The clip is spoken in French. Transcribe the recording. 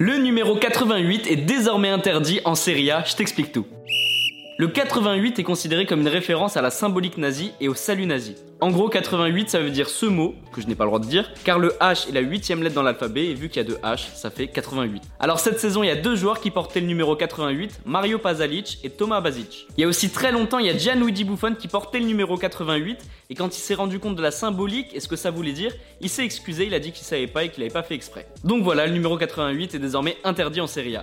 Le numéro 88 est désormais interdit en Serie A, je t'explique tout. Le 88 est considéré comme une référence à la symbolique nazie et au salut nazi. En gros, 88 ça veut dire ce mot, que je n'ai pas le droit de dire, car le H est la huitième lettre dans l'alphabet et vu qu'il y a deux H, ça fait 88. Alors cette saison, il y a deux joueurs qui portaient le numéro 88, Mario Pasalic et Thomas Basic. Il y a aussi très longtemps, il y a Gianluigi Buffon qui portait le numéro 88 et quand il s'est rendu compte de la symbolique et ce que ça voulait dire, il s'est excusé, il a dit qu'il savait pas et qu'il avait pas fait exprès. Donc voilà, le numéro 88 est désormais interdit en Serie A.